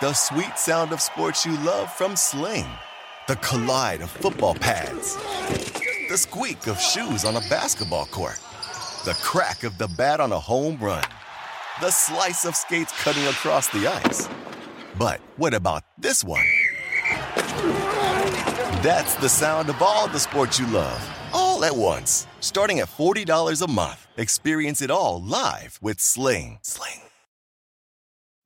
The sweet sound of sports you love from Sling. The collide of football pads. The squeak of shoes on a basketball court. The crack of the bat on a home run. The slice of skates cutting across the ice. But what about this one? That's the sound of all the sports you love, all at once. Starting at $40 a month. Experience it all live with Sling. Sling.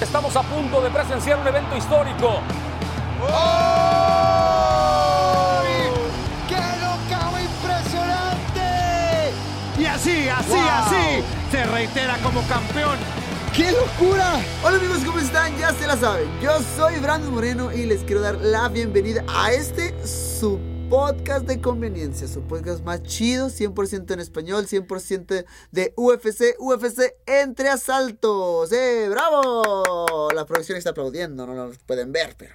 Estamos a punto de presenciar un evento histórico. ¡Qué knockout impresionante! Y así, así, Wow. así, se reitera como campeón. ¡Qué locura! Hola amigos, ¿cómo están? Ya se la saben. Yo soy Brandon Moreno y les quiero dar la bienvenida a este su podcast de conveniencia, su podcast más chido, 100% en español, 100% de UFC, UFC entre asaltos. ¡Eh, bravo! La producción está aplaudiendo, no lo pueden ver, pero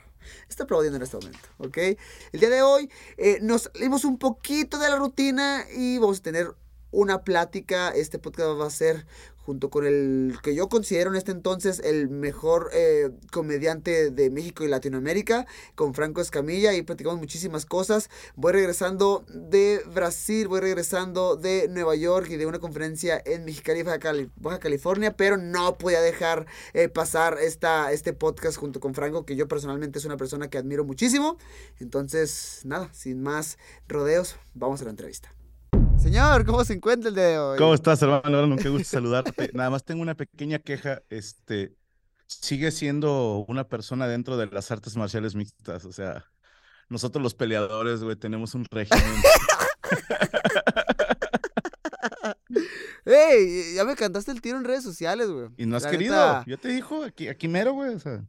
está aplaudiendo en este momento, ¿ok? El día de hoy eh, nos salimos un poquito de la rutina y vamos a tener una plática. Este podcast va a ser junto con el que yo considero en este entonces el mejor eh, comediante de México y Latinoamérica, con Franco Escamilla, y platicamos muchísimas cosas. Voy regresando de Brasil, voy regresando de Nueva York y de una conferencia en Mexicali, Baja, Cali- Baja California, pero no podía dejar eh, pasar esta, este podcast junto con Franco, que yo personalmente es una persona que admiro muchísimo. Entonces, nada, sin más rodeos, vamos a la entrevista. Señor, ¿cómo se encuentra el día de hoy? ¿Cómo estás, hermano? Brandon? Qué gusto saludarte. Nada más tengo una pequeña queja. Este, sigue siendo una persona dentro de las artes marciales mixtas. O sea, nosotros los peleadores, güey, tenemos un régimen. ¡Ey! Ya me cantaste el tiro en redes sociales, güey. Y no has La querido. neta. Yo te dijo, aquí, aquí mero, güey. O sea,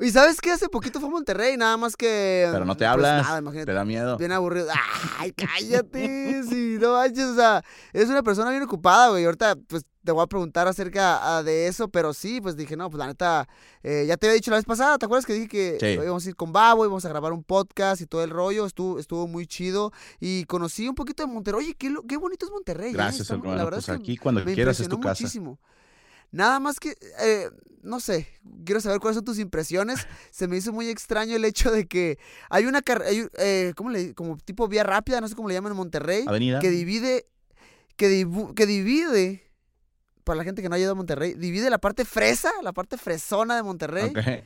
Y sabes qué? Hace poquito fue a Monterrey, nada más que. pero no te pues, hablas. nada, imagínate. te da miedo. Bien aburrido. ¡Ay, cállate! sí, no manches, o sea, es una persona bien ocupada, güey. Ahorita, pues, te voy a preguntar acerca ah, de eso, pero sí, pues dije, no, pues la neta, eh, ya te había dicho la vez pasada, ¿te acuerdas que dije que Sí. íbamos a ir con Babo, íbamos a grabar un podcast y todo el rollo? Estuvo, estuvo muy chido y conocí un poquito de Monterrey. Oye, qué, qué bonito es Monterrey. ¿eh? Gracias, Está muy- hermano. La verdad Pues es que aquí cuando me quieras es tu casa. muchísimo. Nada más que, eh, no sé, quiero saber cuáles son tus impresiones. Se me hizo muy extraño el hecho de que hay una carrera, ¿cómo le Como tipo vía rápida, no sé cómo le llaman en Monterrey, Avenida. que divide, que, que divide, para la gente que no ha ido a Monterrey, divide la parte fresa, la parte fresona de Monterrey, Ok.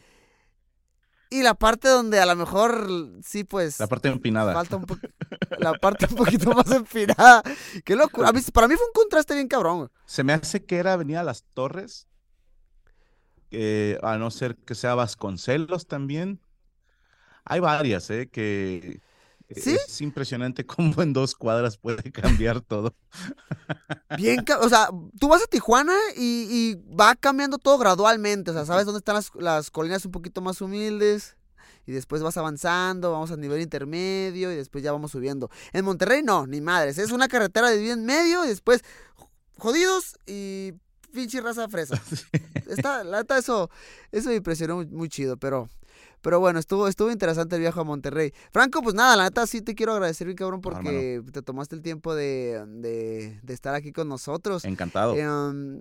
Y la parte donde a lo mejor sí, pues... La parte empinada. Falta un. La parte un poquito más empinada. Qué locura. A mí- para mí fue un contraste bien cabrón. Se me hace que era Avenida Las Torres. eh, a no ser que sea Vasconcelos también. Hay varias, ¿eh? Que ¿Sí? es impresionante cómo en dos cuadras puede cambiar todo. Bien, o sea, tú vas a Tijuana y, y va cambiando todo gradualmente. O sea, sabes dónde están las, las colinas un poquito más humildes. Y después vas avanzando, vamos a nivel intermedio y después ya vamos subiendo. En Monterrey no, ni madres. Es una carretera de en medio y después jodidos y pinche raza fresa. Está, la neta, eso, eso me impresionó muy, muy chido, pero, pero bueno, estuvo, estuvo interesante el viaje a Monterrey. Franco, pues nada, la neta sí te quiero agradecer, bien cabrón, No, porque te tomaste el tiempo de, de, de estar aquí con nosotros. Encantado. Eh, um,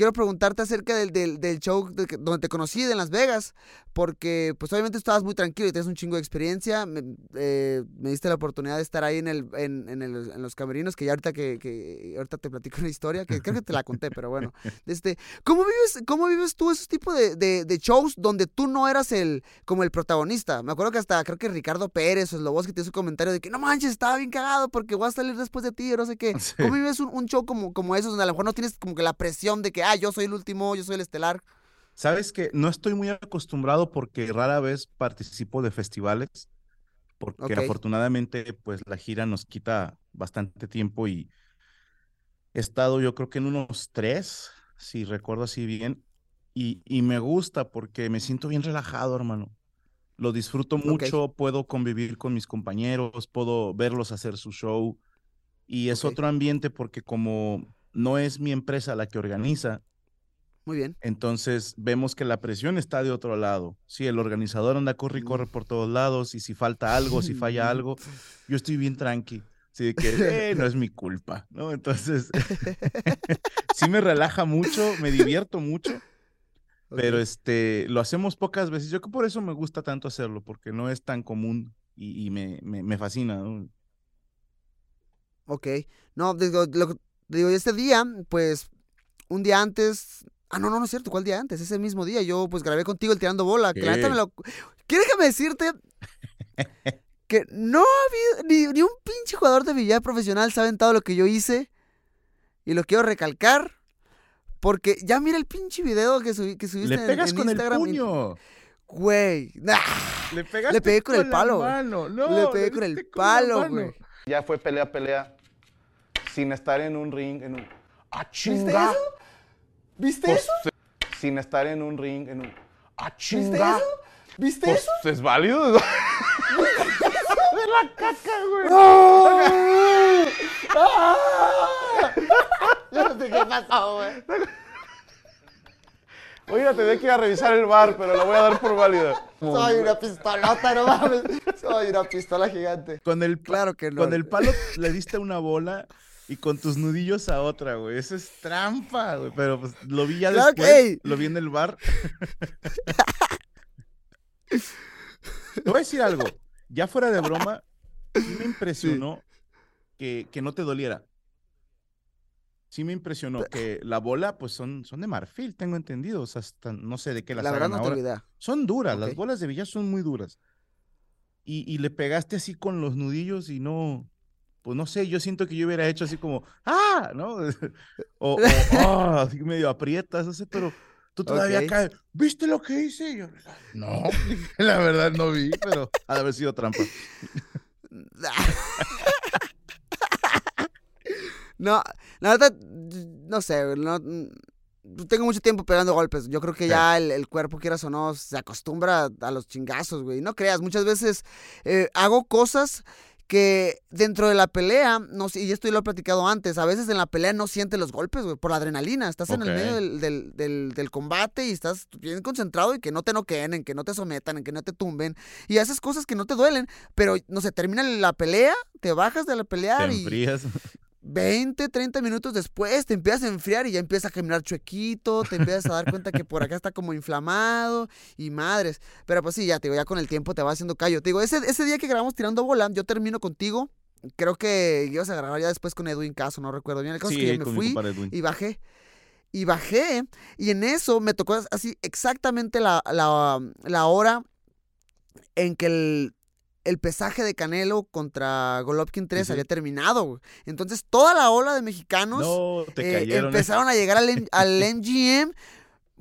quiero preguntarte acerca del, del, del show de donde te conocí de Las Vegas, porque pues obviamente estabas muy tranquilo y tienes un chingo de experiencia. Me, eh, me diste la oportunidad de estar ahí en, el, en, en, el- en los camerinos, que ya ahorita, que, que ahorita te platico una historia, que creo que te la conté, pero bueno. Este, ¿cómo, vives, ¿Cómo vives tú esos tipos de, de, de shows donde tú no eras el como el protagonista? Me acuerdo que hasta creo que Ricardo Pérez o Sloboski te hizo un comentario de que no manches, estaba bien cagado porque voy a salir después de ti o no sé qué. Sí. ¿Cómo vives un, un show como, como esos donde a lo mejor no tienes como que la presión de que, ah, yo soy el último, yo soy el estelar? Sabes que no estoy muy acostumbrado porque rara vez participo de festivales, porque Ok. afortunadamente pues la gira nos quita bastante tiempo y he estado yo creo que en unos tres, si recuerdo así bien, y, y me gusta porque me siento bien relajado, hermano. Lo disfruto mucho, puedo convivir con mis compañeros, puedo verlos hacer su show. Y es Ok. otro ambiente porque como no es mi empresa la que organiza, Muy bien. entonces vemos que la presión está de otro lado. Si el organizador anda corre y Mm. corre por todos lados y si falta algo, si falla algo, yo estoy bien tranqui. Así que "Eh, no es mi culpa, ¿no? Entonces, sí me relaja mucho, me divierto mucho, pero este, lo hacemos pocas veces. Yo creo que por eso me gusta tanto hacerlo, porque no es tan común y, y me, me, me fascina, ¿no? Ok. No, digo, lo- digo, este día, pues, un día antes. Ah, no, no, no es cierto. ¿Cuál día antes? Ese mismo día yo, pues, grabé contigo el tirando bola. Que la neta me lo. ¿Qué déjame decirte? que no ha habido. Ni, ni un pinche jugador de billar profesional se ha aventado lo que yo hice. Y lo quiero recalcar. Porque ya mira el pinche video que, subí, que subiste Le en- pegas en con el Instagram. y- puño. Güey. nah, Le pegaste pegué con el palo. No, le pegué con el palo, güey. Ya fue pelea, pelea, sin estar en un ring, en un... ¡Ah, ¿Viste chinga! eso? ¿Viste Pues, eso? Sin estar en un ring, en un... ¡Ah, ¿Viste chinga! eso? ¿Viste Pues, eso? es válido. de la caca, güey. Yo no sé qué pasó, güey. Oiga, tenía que ir a revisar el bar, pero lo voy a dar por válida. Soy una pistolota, no mames. Soy una pistola gigante. Con el, Claro que no. Con el palo le diste una bola y con tus nudillos a otra, güey. Eso es trampa, güey. Pero pues lo vi ya después. Lo vi en el bar. Te voy a decir algo. Ya fuera de broma, sí me impresionó que, que no te doliera. Sí me impresionó que la bola, pues son, son de marfil, tengo entendido. O sea, hasta no sé de qué las La verdad hagan no ahora. Son duras, las bolas de billar son muy duras. Y, y le pegaste así con los nudillos y no, pues no sé, yo siento que yo hubiera hecho así como, ¡ah! ¿no? o, o, "Ah", así medio aprietas, no sé, pero tú todavía caes, ¿viste lo que hice? Yo, no, la verdad no vi, pero ha de haber sido trampa. No, la verdad, no sé, no, mm, tengo mucho tiempo pegando golpes. Yo creo que Sí. ya el, el cuerpo, quieras o no, se acostumbra a los chingazos, güey. No creas, muchas veces eh, hago cosas que dentro de la pelea, no sé, y esto ya lo he platicado antes, a veces en la pelea no sientes los golpes, güey, por la adrenalina. Estás en el medio del, del, del- del combate y estás bien concentrado y que no te noqueen, en que no te sometan, en que no te tumben. Y haces cosas que no te duelen, pero no sé, termina la pelea, te bajas de la pelea Te y... enfrías. 20, 30 minutos después te empiezas a enfriar y ya empiezas a caminar chuequito, te empiezas a dar cuenta que por acá está como inflamado y madres. Pero pues sí, ya te digo, ya con el tiempo te va haciendo callo. Te digo, ese, ese día que grabamos tirando bola, yo termino contigo. Creo que ibas a grabar ya después con Edwin Caso, no recuerdo bien. El caso es que ya me fui y bajé. Y bajé, y en eso me tocó así exactamente la, la, la hora en que el, el pesaje de Canelo contra Golovkin 3 sí. había terminado. güey. Entonces toda la ola de mexicanos No, eh. ¿eh? empezaron a llegar al, al MGM.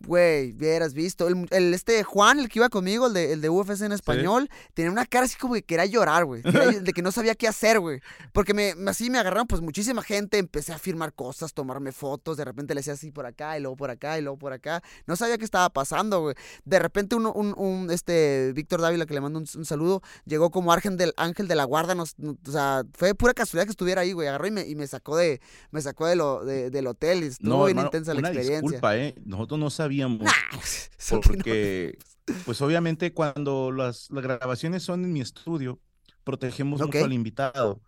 Güey, hubieras visto. El, el este Juan, el que iba conmigo, el de, el de UFC en español, tenía una cara así como que quería llorar, güey. De que no sabía qué hacer, güey. Porque me, así me agarraron pues muchísima gente, empecé a firmar cosas, tomarme fotos, de repente le hacía así por acá y luego por acá y luego por acá. No sabía qué estaba pasando, güey. De repente uno, un, un, este, Víctor Dávila, que le mando un, un saludo, llegó como ángel del, ángel de la guarda, nos, o sea, fue pura casualidad que estuviera ahí, güey. Agarró y me, y me sacó de, me sacó de lo, de- del hotel estuvo No, bien hermano, intensa la una experiencia. disculpa, ¿eh? Nosotros no sabíamos. Nah, que no- porque, pues obviamente cuando las, las grabaciones son en mi estudio, protegemos mucho al invitado,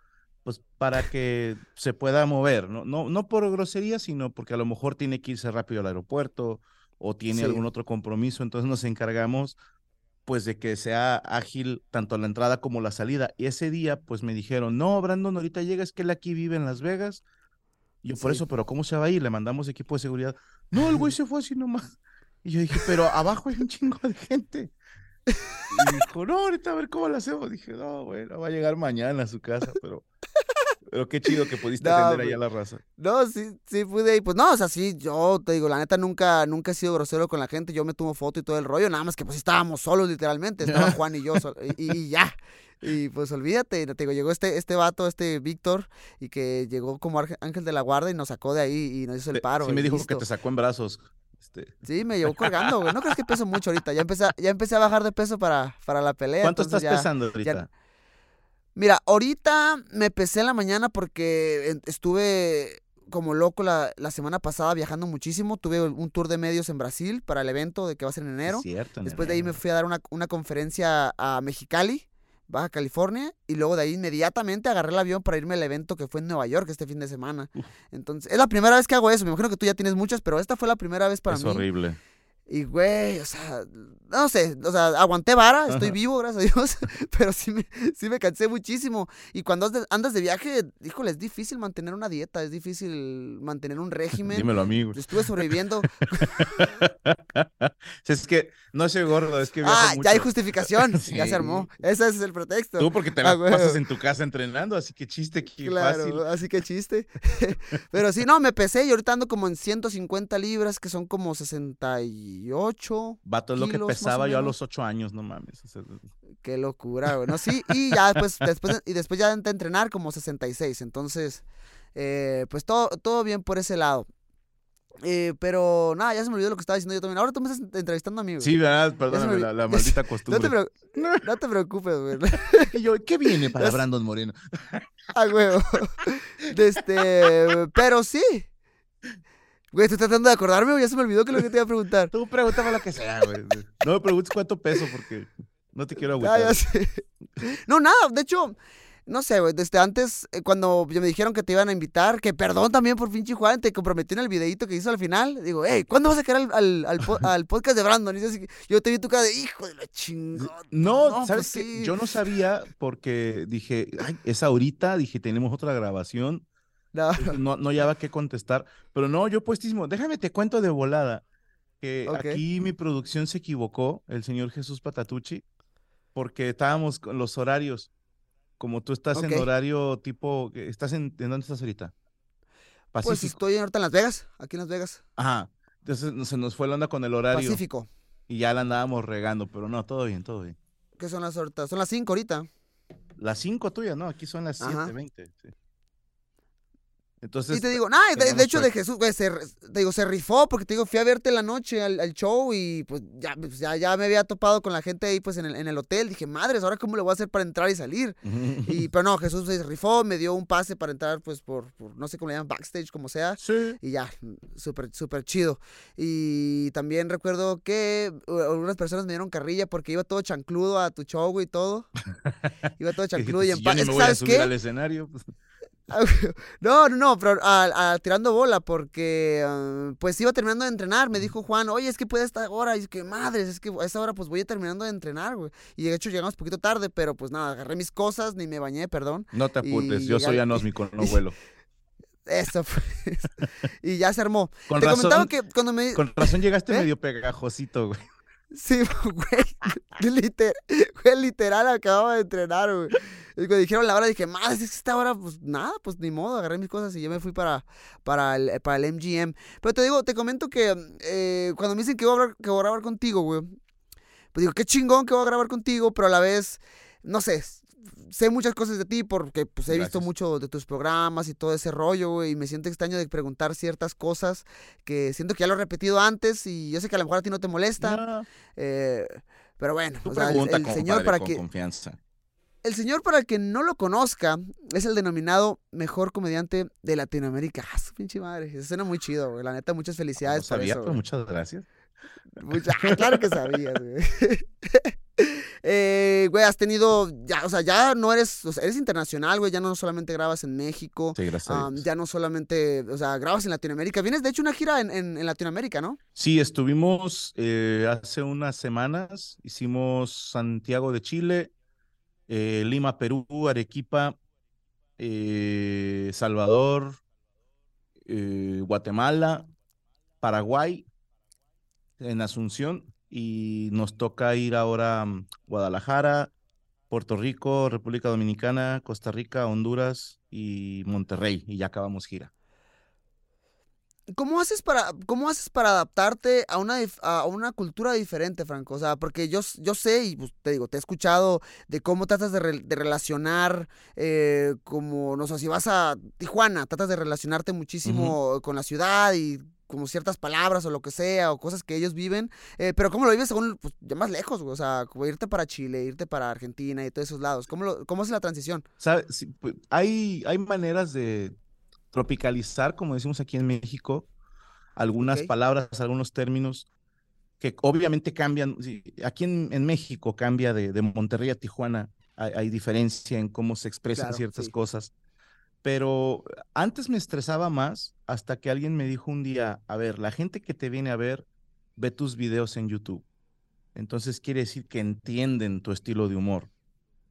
pues para que se pueda mover, ¿no? No, no por grosería, sino porque a lo mejor tiene que irse rápido al aeropuerto o tiene Sí. algún otro compromiso, entonces nos encargamos pues de que sea ágil tanto la entrada como la salida. Y ese día pues me dijeron, no, Brandon, ahorita llega, es que él aquí vive en Las Vegas. Y yo, por Sí. eso, pero ¿cómo se va a ir? Le mandamos equipo de seguridad. No, el güey se fue así nomás. Y yo dije, pero abajo hay un chingo de gente. Y dijo, no, ahorita a ver cómo lo hacemos. Dije, no, bueno, va a llegar mañana a su casa, pero, pero qué chido que pudiste No, atender güey. allá a la raza. No, sí, sí pude. Y pues no, o sea, sí, yo te digo, la neta nunca, nunca he sido grosero con la gente. Yo me tomo foto y todo el rollo. Nada más que pues estábamos solos, literalmente. Estaba Juan y yo y, y ya. Y pues olvídate, te digo, llegó este, este vato, este Víctor, y que llegó como ángel de la guarda y nos sacó de ahí y nos hizo el paro. sí me dijo listo. que te sacó en brazos. Este, Sí, me llevó colgando, güey. No crees que peso mucho ahorita. Ya empecé, ya empecé a bajar de peso para, para la pelea. ¿Cuánto estás ya- pesando ahorita? Mira, ahorita me pesé en la mañana porque estuve como loco la, la semana pasada viajando muchísimo. Tuve un tour de medios en Brasil para el evento de que va a ser en enero. cierto, en Después de ahí me fui a dar una, una conferencia a Mexicali, Baja California, y luego de ahí inmediatamente agarré el avión para irme al evento que fue en Nueva York este fin de semana. Entonces, es la primera vez que hago eso. Me imagino que tú ya tienes muchas, pero esta fue la primera vez para Es mí. horrible. Y güey, o sea, no sé, o sea, aguanté vara, estoy Ajá. vivo, gracias a Dios, pero sí me, sí me cansé muchísimo. Y cuando andas de, viaje, híjole, es difícil mantener una dieta, es difícil mantener un régimen. Dímelo a mí, güey. Estuve sobreviviendo. Es que no soy gordo, es que viajo ah, mucho. ya hay justificación, ya se armó. Ese es el pretexto. Tú porque te Ah, la pasas huevo. en tu casa entrenando, así que chiste que Claro, fácil. así que chiste. Pero sí, no, me pesé y ahorita ando como en 150 libras, que son como 68. Vato, es lo que pesaba yo a los ocho años, no mames. o sea, Qué locura, güey. No, sí, y ya después, después, y después ya a entrenar como 66. Entonces, eh, pues todo, todo bien por ese lado. Eh, pero nada, ya se me olvidó lo que estaba diciendo yo también. Ahora tú me estás entrevistando a mí, güey. Sí, verdad, me perdóname, la, la maldita No costumbre. te, no te preocupes, güey. Y yo, ¿qué viene para Es- Brandon Moreno? A huevo. Este, pero sí. Güey, estoy tratando de acordarme, güey. Ya se me olvidó que lo que te iba a preguntar. Tú pregúntame lo que sea, güey. No me preguntes cuánto peso porque no te quiero Ah, agüitar. ya sé. No, nada, de hecho, no sé, güey, desde antes, eh, cuando ya me dijeron que te iban a invitar, que perdón también por pinche Juan, te comprometí en el videito que hizo al final, digo, hey, ¿cuándo vas a sacar al, al, al po- al podcast de Brandon? Y yo, así- yo te vi tu cara de, hijo de la chingada. No, No, ¿sabes pues qué? sí. Yo no sabía porque dije, ay, es ahorita, dije, tenemos otra grabación. No, No, no llevaba qué contestar. Pero no, yo puestísimo, déjame te cuento de volada. Que aquí mi producción se equivocó, el señor Jesús Patatucci, porque estábamos con los horarios. Como tú estás en horario tipo, ¿estás en, ¿en dónde estás ahorita? pues Pacífico. estoy ahorita en Las Vegas, aquí en Las Vegas, Ajá. Entonces se nos fue la onda con el horario Pacífico. y ya la andábamos regando, pero no, todo bien, todo bien. ¿Qué son las ahorita? Son las 5 ahorita. Las 5 tuyas, ¿no? Aquí son las Ajá. 7:20. Sí. Entonces, Y te digo, nah, de, hecho de. Jesús, güey, se, te digo, se rifó porque te digo, fui a verte la noche al, al show y pues ya, pues, ya, ya me había topado con la gente ahí pues en el, en el hotel. Dije, madres, ¿ahora cómo le voy a hacer para entrar y salir? Y, pero no, Jesús se rifó, me dio un pase para entrar pues por, por no sé cómo le llaman, backstage, como sea. Sí. Y ya, súper, súper chido. Y también recuerdo que algunas personas me dieron carrilla porque iba todo chancludo a tu show y todo. Iba todo chancludo y en "Si yo paz. ¿Sabes qué? al escenario. Pues, No, no, no, pero a- a- tirando bola porque ah, pues iba terminando de entrenar. Me dijo Juan, oye, es que puede esta hora. Y es que madres, es que a esa hora pues voy terminando de entrenar, güey. Y de hecho llegamos poquito tarde, pero pues nada, agarré mis cosas, ni me bañé, perdón. No te apures, Y yo soy anósmico, no vuelo. Eso fue. y ya se armó. Con Te comentaba razón, que cuando me. con razón llegaste ¿Eh? medio pegajosito, güey. Sí, güey. Liter... güey, literal, acababa de entrenar, güey. Y cuando dijeron la hora, dije, madre, es que esta hora, pues nada, pues ni modo, agarré mis cosas y yo me fui para, para, el, para el MGM. Pero te digo, te comento que eh, cuando me dicen que voy, a grabar, que voy a grabar contigo, güey, pues digo, qué chingón que voy a grabar contigo, pero a la vez, no sé, sé muchas cosas de ti porque pues he visto mucho de tus programas y todo ese rollo, güey, y me siento extraño de preguntar ciertas cosas que siento que ya lo he repetido antes y yo sé que a lo mejor a ti no te molesta. No, Eh, pero bueno, o sea, el- señor compadre, para con que confianza. El señor para el que no lo conozca es el denominado mejor comediante de Latinoamérica. Ah, su pinche madre, eso suena muy chido, güey. La neta, muchas No felicidades por sabía, eso. pero muchas gracias. Mucha- ah, claro que sabías, güey. Eh, güey, has tenido, ya, o sea, ya no eres, o sea, eres internacional, güey, ya no solamente grabas en México, Sí, gracias. ya no solamente, o sea, grabas en Latinoamérica. Vienes, de hecho, una gira en, en- en Latinoamérica, ¿no? Sí, estuvimos eh, hace unas semanas, hicimos Santiago de Chile, eh, Lima, Perú, Arequipa, eh, Salvador, eh, Guatemala, Paraguay, en Asunción, y nos toca ir ahora a Guadalajara, Puerto Rico, República Dominicana, Costa Rica, Honduras y Monterrey, y ya acabamos gira. ¿Cómo haces para, cómo haces para adaptarte a una, a una cultura diferente, Franco? O sea, porque yo, yo sé y pues, te digo, te he escuchado de cómo tratas de, re- de relacionar, eh, como, no sé, si vas a Tijuana, tratas de relacionarte muchísimo con la ciudad y como ciertas palabras o lo que sea, o cosas que ellos viven, eh, pero ¿cómo lo vives según, pues, ya más lejos, güey? O sea, como irte para Chile, irte para Argentina y todos esos lados. ¿Cómo, lo, cómo haces la transición? ¿Sabe? Sí, pues, hay, hay maneras de tropicalizar, como decimos aquí en México, algunas palabras, algunos términos que obviamente cambian. Aquí en, en México cambia de, de Monterrey a Tijuana, hay, hay diferencia en cómo se expresan Claro, ciertas sí. cosas. Pero antes me estresaba más hasta que alguien me dijo un día, a ver, la gente que te viene a ver ve tus videos en YouTube. Entonces quiere decir que entienden tu estilo de humor.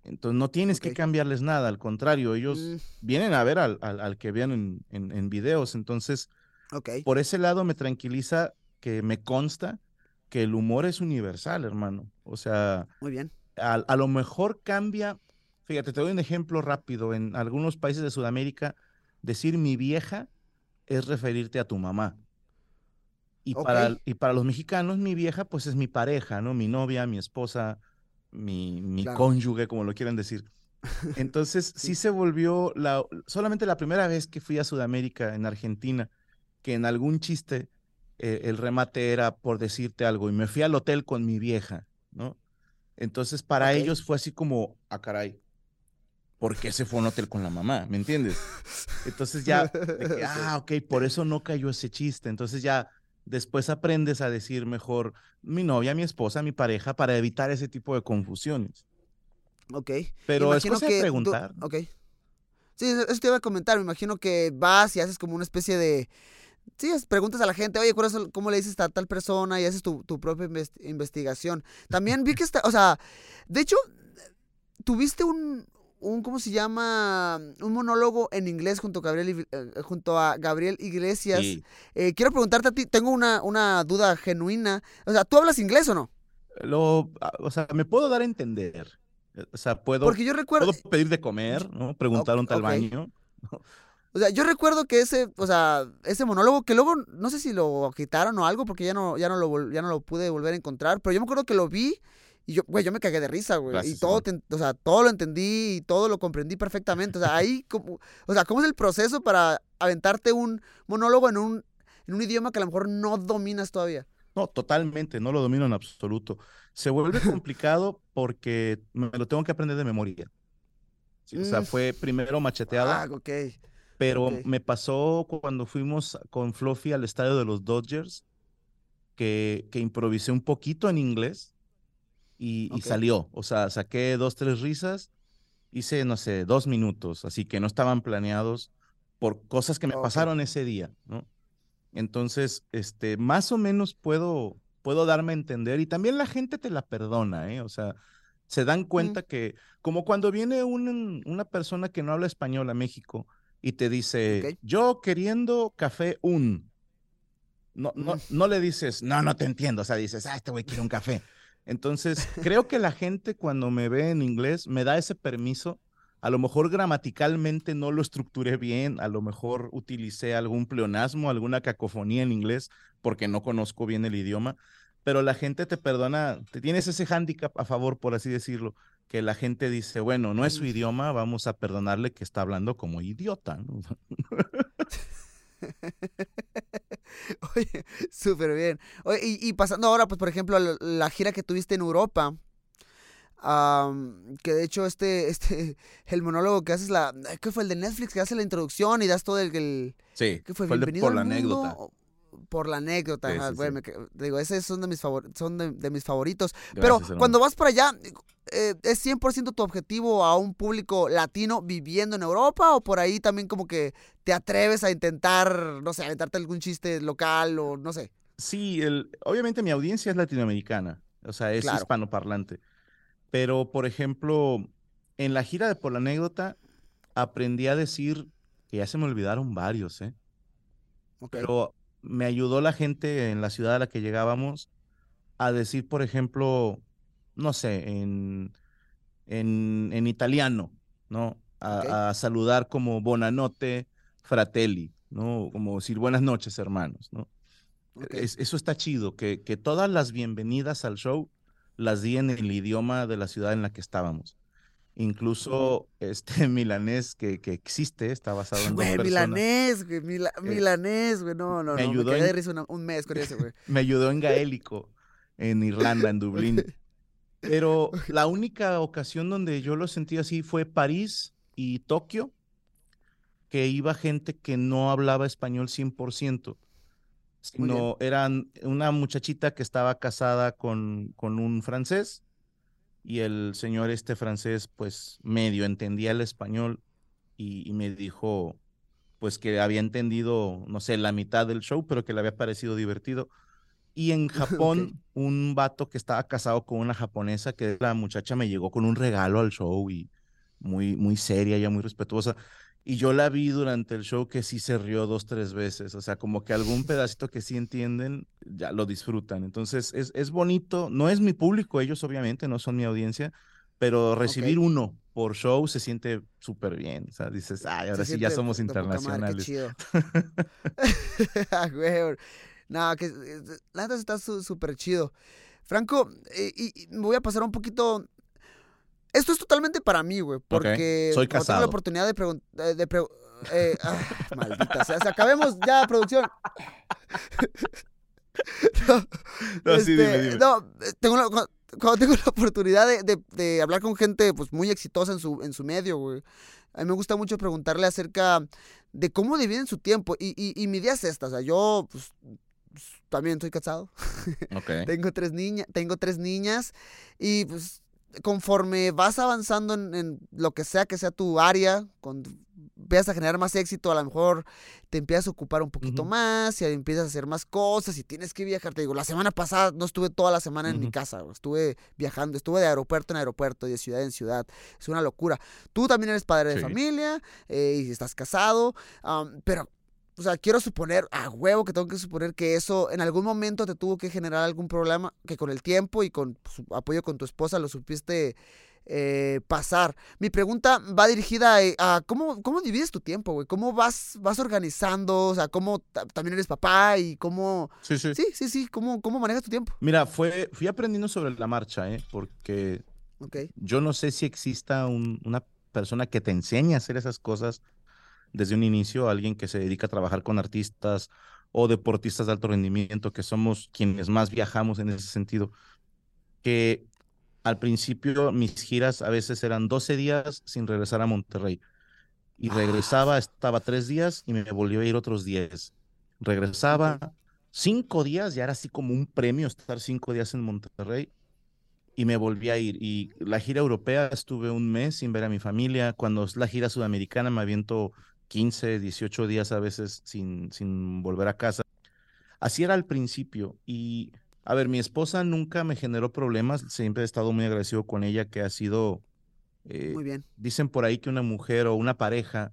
Entonces no tienes que cambiarles nada, al contrario, ellos Mm, vienen a ver al, al- al que vean en, en- en videos. Entonces, ok, por ese lado me tranquiliza que me consta que el humor es universal, hermano. O sea, muy bien. a, a lo mejor cambia, fíjate, te doy un ejemplo rápido. En algunos países de Sudamérica, decir mi vieja es referirte a tu mamá. Y, para, y para los mexicanos, mi vieja, pues es mi pareja, ¿no? Mi novia, mi esposa, mi, mi Claro. cónyuge, como lo quieran decir. Entonces, sí. Sí. se volvió la, solamente la primera vez que fui a Sudamérica, en Argentina, que en algún chiste eh, el remate era por decirte algo, y me fui al hotel con mi vieja, ¿no? Entonces, para ellos fue así como, ah, caray, ¿por qué se fue a un hotel con la mamá? ¿Me entiendes? Entonces ya, que, ah, ok, por eso no cayó ese chiste. Entonces ya después aprendes a decir mejor mi novia, mi esposa, mi pareja, para evitar ese tipo de confusiones. Ok. Pero Imagino es cosa de que preguntar. ¿no? Ok. Sí, eso te iba a comentar. Me imagino que vas y haces como una especie de. Sí, preguntas a la gente, oye, ¿cuál es el- ¿cómo le dices a tal persona? Y haces tu, tu propia inves- investigación. También vi que está. O sea, de hecho, tuviste un. Un ¿Cómo se llama? Un monólogo en inglés junto a Gabriel, eh, junto a Gabriel Iglesias. Sí. Eh, quiero preguntarte a ti, tengo una, una duda genuina. O sea, ¿tú hablas inglés o no? Lo, o sea, me puedo dar a entender. Eh, O sea, puedo, Porque yo recuerdo. puedo pedir de comer, ¿no? Preguntar un tal ok. baño. O sea, yo recuerdo que ese, o sea, ese monólogo que luego no sé si lo quitaron o algo porque ya no ya no lo ya no lo pude volver a encontrar, pero yo me acuerdo que lo vi y yo, güey, yo me cagué de risa, güey, y todo, te- o sea, todo lo entendí y todo lo comprendí perfectamente, o sea, ahí como, o sea, ¿cómo es el proceso para aventarte un monólogo en un en un idioma que a lo mejor no dominas todavía? No, totalmente, no lo domino en absoluto. Se vuelve complicado porque me lo tengo que aprender de memoria. Sí, o sea, Mm. fue primero macheteado. Ah, ok. Pero me pasó cuando fuimos con Fluffy al estadio de los Dodgers, que, que improvisé un poquito en inglés y, salió. O sea, saqué dos, tres risas, hice, no sé, dos minutos, así que no estaban planeados por cosas que me pasaron ese día, ¿no? Entonces, este, más o menos puedo, puedo darme a entender y también la gente te la perdona, ¿eh? O sea, se dan cuenta que, como cuando viene un- una persona que no habla español a México y te dice, yo queriendo café un. No, no, no le dices, no, no te entiendo. O sea, dices, ah, este güey quiere un café. Entonces, creo que la gente cuando me ve en inglés me da ese permiso. A lo mejor gramaticalmente no lo estructuré bien, a lo mejor utilicé algún pleonasmo, alguna cacofonía en inglés, porque no conozco bien el idioma, pero la gente te perdona, te tienes ese hándicap a favor, por así decirlo, que la gente dice, bueno, no es su idioma, vamos a perdonarle que está hablando como idiota. ¿no? Oye, súper bien. Oye, y, y pasando ahora, pues, por ejemplo, a la, la gira que tuviste en Europa, am, que de hecho este, este, el monólogo que haces, la, ¿qué fue el de Netflix? Que hace la introducción y das todo el, el Sí, ¿qué fue? fue el de por la mundo, anécdota. Por la anécdota, Sí, ajá, sí, güey, sí. me digo, esos son de mis, favor, son de, de mis favoritos. Pero cuando vas para allá, eh, ¿es 100% tu objetivo a un público latino viviendo en Europa o por ahí también como que te atreves a intentar, no sé, aventarte algún chiste local o no sé? Sí, el, obviamente mi audiencia es latinoamericana, o sea, es Claro. hispanoparlante. Pero, por ejemplo, en la gira de Por la Anécdota, aprendí a decir, que ya se me olvidaron varios, ¿eh? Ok. Pero me ayudó la gente en la ciudad a la que llegábamos a decir, por ejemplo, no sé, en, en, en italiano, ¿no? A, saludar como Bonanotte, fratelli. ¿no? Como decir buenas noches, hermanos, ¿no? Es- eso está chido, que, que todas las bienvenidas al show las di en el idioma de la ciudad en la que estábamos. Incluso este milanés que, que existe, está basado en Güey, milanés, güey, mila- Eh, milanés, güey, no, no, me no, me ayudó quedé en- de risa una- un mes con ese, güey. Me ayudó en gaélico, en Irlanda, en Dublín. Pero la única ocasión donde yo lo sentí así fue París y Tokio, que iba gente que no hablaba español 100%, Muy bien. sino eran una muchachita que estaba casada con, con un francés y el señor este francés pues medio entendía el español y, y me dijo pues que había entendido, no sé, la mitad del show, pero que le había parecido divertido. Y en Japón, un vato que estaba casado con una japonesa, que la muchacha me llegó con un regalo al show y muy, muy seria, ya muy respetuosa. Y yo la vi durante el show que sí se rió dos, tres veces. O sea, como que algún pedacito que sí entienden, ya lo disfrutan. Entonces, es, es bonito. No es mi público, ellos obviamente no son mi audiencia, pero recibir Ok. uno por show se siente súper bien. O sea, dices, ay, ahora Se sí ya somos madre, internacionales. chido. Ah, no, que la neta está súper chido. Franco, eh, y, y me voy a pasar un poquito. Esto es totalmente para mí, güey, porque Soy como tengo la casado. oportunidad de preguntar. De pregu- eh, ah, maldita sea, o sea, acabemos ya, producción. no, No, sí, dime, dime. no, tengo la- cu- cuando tengo la oportunidad de, de- de hablar con gente pues muy exitosa en su, en su medio, güey. A mí me gusta mucho preguntarle acerca de cómo dividen su tiempo. Y, y, y mi idea es esta, o sea, yo pues, también estoy casado. Tengo tres niñas, tengo tres niñas y pues conforme vas avanzando en, en lo que sea que sea tu área, cuando empiezas a generar más éxito, a lo mejor te empiezas a ocupar un poquito más y empiezas a hacer más cosas y tienes que viajar. Te digo, la semana pasada no estuve toda la semana en mi casa, estuve viajando, estuve de aeropuerto en aeropuerto y de ciudad en ciudad. Es una locura. Tú también eres padre de familia eh, y estás casado, pero o sea, quiero suponer, a huevo que tengo que suponer que eso en algún momento te tuvo que generar algún problema, que con el tiempo y con su apoyo con tu esposa lo supiste eh, pasar. Mi pregunta va dirigida a, a cómo, cómo divides tu tiempo, güey. ¿Cómo vas, vas organizando? O sea, ¿cómo ta- también eres papá y cómo... Sí, sí. Sí, sí, sí, ¿cómo, cómo manejas tu tiempo? Mira, fue, fui aprendiendo sobre la marcha, ¿eh? Porque Ok, yo no sé si exista un- una persona que te enseñe a hacer esas cosas desde un inicio, alguien que se dedica a trabajar con artistas o deportistas de alto rendimiento, que somos quienes más viajamos en ese sentido, que al principio mis giras a veces eran 12 días sin regresar a Monterrey. Y regresaba, estaba tres días y me volvió a ir otros 10. Regresaba cinco días, ya era así como un premio estar cinco días en Monterrey y me volví a ir. Y la gira europea estuve un mes sin ver a mi familia. Cuando es la gira sudamericana me aviento 15, 18 días a veces sin, sin volver a casa. Así era al principio. Y a ver, mi esposa nunca me generó problemas. Siempre he estado muy agradecido con ella, que ha sido, eh, muy bien. dicen por ahí que una mujer o una pareja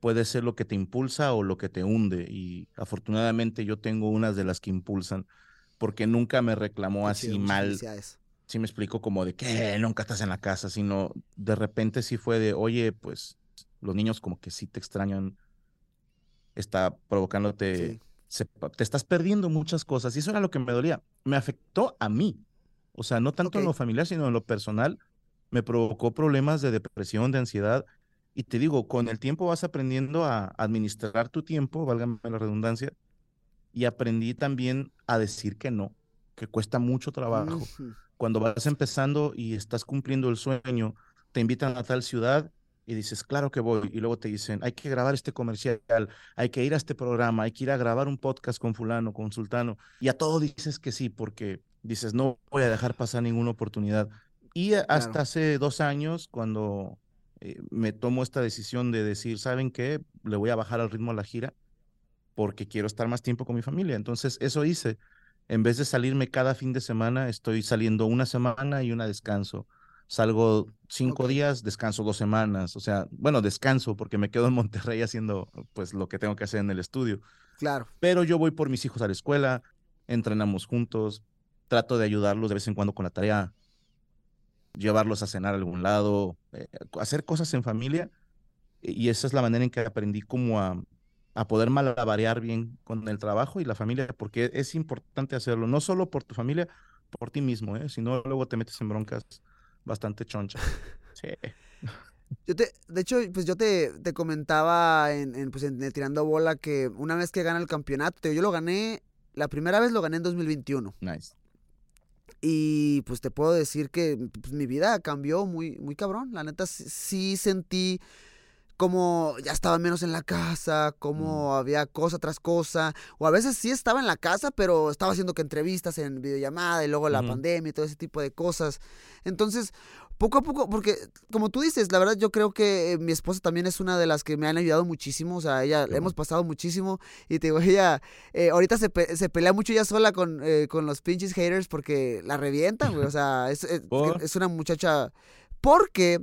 puede ser lo que te impulsa o lo que te hunde. Y afortunadamente yo tengo unas de las que impulsan, porque nunca me reclamó Qué así mal sí me explico como de que nunca estás en la casa, sino de repente sí fue de, oye, pues los niños como que sí te extrañan, está provocándote, Sí. se- te estás perdiendo muchas cosas y eso era lo que me dolía. Me afectó a mí, o sea, no tanto en lo familiar, sino en lo personal, me provocó problemas de depresión, de ansiedad. Y te digo, con el tiempo vas aprendiendo a administrar tu tiempo, válgame la redundancia, y aprendí también a decir que no, que cuesta mucho trabajo cuando vas empezando y estás cumpliendo el sueño, te invitan a tal ciudad y dices, claro que voy. Y luego te dicen, hay que grabar este comercial, hay que ir a este programa, hay que ir a grabar un podcast con fulano, con sultano. Y a todo dices que sí, porque dices, no voy a dejar pasar ninguna oportunidad. Y a- hasta Claro. hace dos años, cuando eh, me tomo esta decisión de decir, ¿saben qué? Le voy a bajar al ritmo a la gira porque quiero estar más tiempo con mi familia. Entonces, eso hice. En vez de salirme cada fin de semana, estoy saliendo una semana y una descanso. Salgo cinco días, descanso dos semanas. O sea, bueno, descanso porque me quedo en Monterrey haciendo pues lo que tengo que hacer en el estudio. Claro. Pero yo voy por mis hijos a la escuela, entrenamos juntos, trato de ayudarlos de vez en cuando con la tarea, llevarlos a cenar a algún lado, eh, hacer cosas en familia. Y esa es la manera en que aprendí como a, a poder malabarear bien con el trabajo y la familia, porque es importante hacerlo, no solo por tu familia, por ti mismo, ¿eh? si no luego te metes en broncas bastante chonchas. Sí. Yo te, de hecho, pues yo te, te comentaba en, en, pues en, Tirando Bola que una vez que gana el campeonato, yo lo gané, la primera vez lo gané en 2021. Nice. Y pues te puedo decir que pues, mi vida cambió muy, muy cabrón. La neta sí, sí sentí como ya estaba menos en la casa, como había cosa tras cosa, o a veces sí estaba en la casa, pero estaba haciendo que entrevistas en videollamada y luego la pandemia y todo ese tipo de cosas. Entonces, poco a poco, porque como tú dices, la verdad yo creo que mi esposa también es una de las que me han ayudado muchísimo, o sea, ella le hemos pasado muchísimo y te digo, ella eh, ahorita se, se, pelea mucho ella sola con, eh, con los pinches haters porque la revientan, güey, o sea, es, es, es una muchacha porque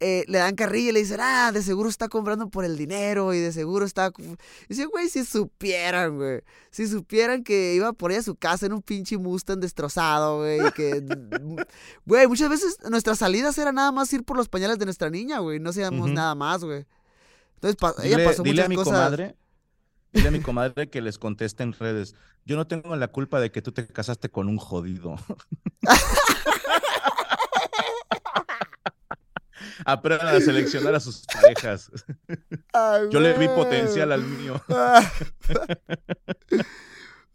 eh, le dan carrilla y le dicen, ah, de seguro está comprando por el dinero y de seguro está... Y dice, güey, si supieran, güey, si supieran que iba por ahí a su casa en un pinche Mustang destrozado, güey, que... Güey, muchas veces nuestras salidas era nada más ir por los pañales de nuestra niña, güey, no hacíamos nada más, güey. Entonces, ella pasó dile muchas a mi cosas... Comadre, dile a mi comadre que les conteste en redes. Yo no tengo la culpa de que tú te casaste con un jodido. aprendan a seleccionar a sus parejas. Yo le vi potencial al mío.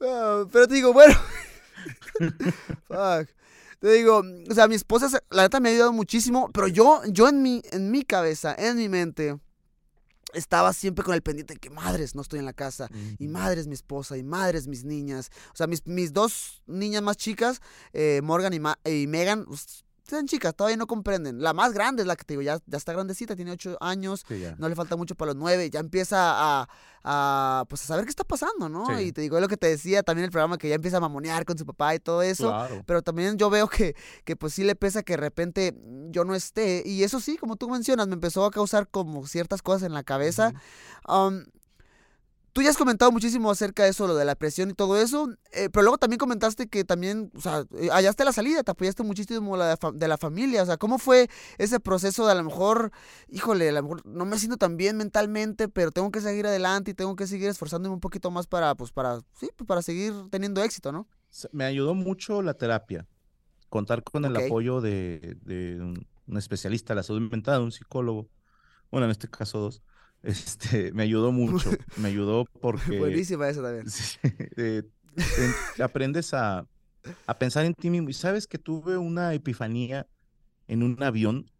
Ah, pero te digo, bueno. Te digo, o sea, mi esposa, la neta me ha ayudado muchísimo, pero yo, yo en mi, en mi cabeza, en mi mente, estaba siempre con el pendiente de que madres no estoy en la casa, y madres mi esposa, y madres mis niñas. O sea, mis, mis dos niñas más chicas, eh, Morgan y, y Megan, pues, están chicas, todavía no comprenden. La más grande es la que te digo, ya, ya está grandecita, tiene ocho años, no le falta mucho para los nueve, ya empieza a, a, pues a saber qué está pasando, ¿no? Y te digo, es lo que te decía también el programa, que ya empieza a mamonear con su papá y todo eso, pero también yo veo que, que pues sí le pesa que de repente yo no esté, y eso sí, como tú mencionas, me empezó a causar como ciertas cosas en la cabeza. Tú ya has comentado muchísimo acerca de eso, lo de la presión y todo eso, eh, pero luego también comentaste que también, o sea, eh, hallaste la salida, te apoyaste muchísimo la de, la familia, o sea, ¿cómo fue ese proceso de a lo mejor, híjole, a lo mejor no me siento tan bien mentalmente, pero tengo que seguir adelante y tengo que seguir esforzándome un poquito más para, pues, para, sí, pues, para seguir teniendo éxito, ¿no? Me ayudó mucho la terapia, contar con el apoyo de, de un especialista de la salud mental, un psicólogo, bueno, en este caso dos este, me ayudó mucho, me ayudó porque... Buenísima esa también. Eh, aprendes a, a, pensar en ti mismo. Y sabes que tuve una epifanía en un avión.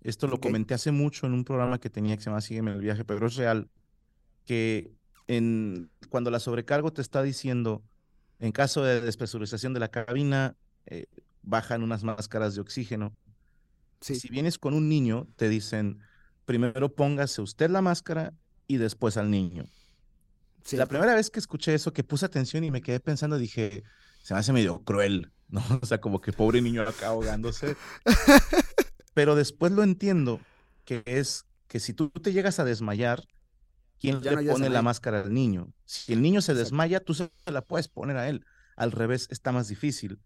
Esto lo comenté hace mucho en un programa que tenía que se llama Sígueme el viaje, pero es real. Que en, cuando la sobrecargo te está diciendo, en caso de despresurización de la cabina, eh, bajan unas máscaras de oxígeno. Si vienes con un niño, te dicen, primero póngase usted la máscara y después al niño. La primera vez que escuché eso, que puse atención y me quedé pensando, dije, se me hace medio cruel, ¿no? O sea, como que pobre niño acá ahogándose. Pero después lo entiendo, que es que si tú te llegas a desmayar, ¿quién le pone la máscara al niño? Si el niño se desmaya, tú se la puedes poner a él. Al revés, está más difícil.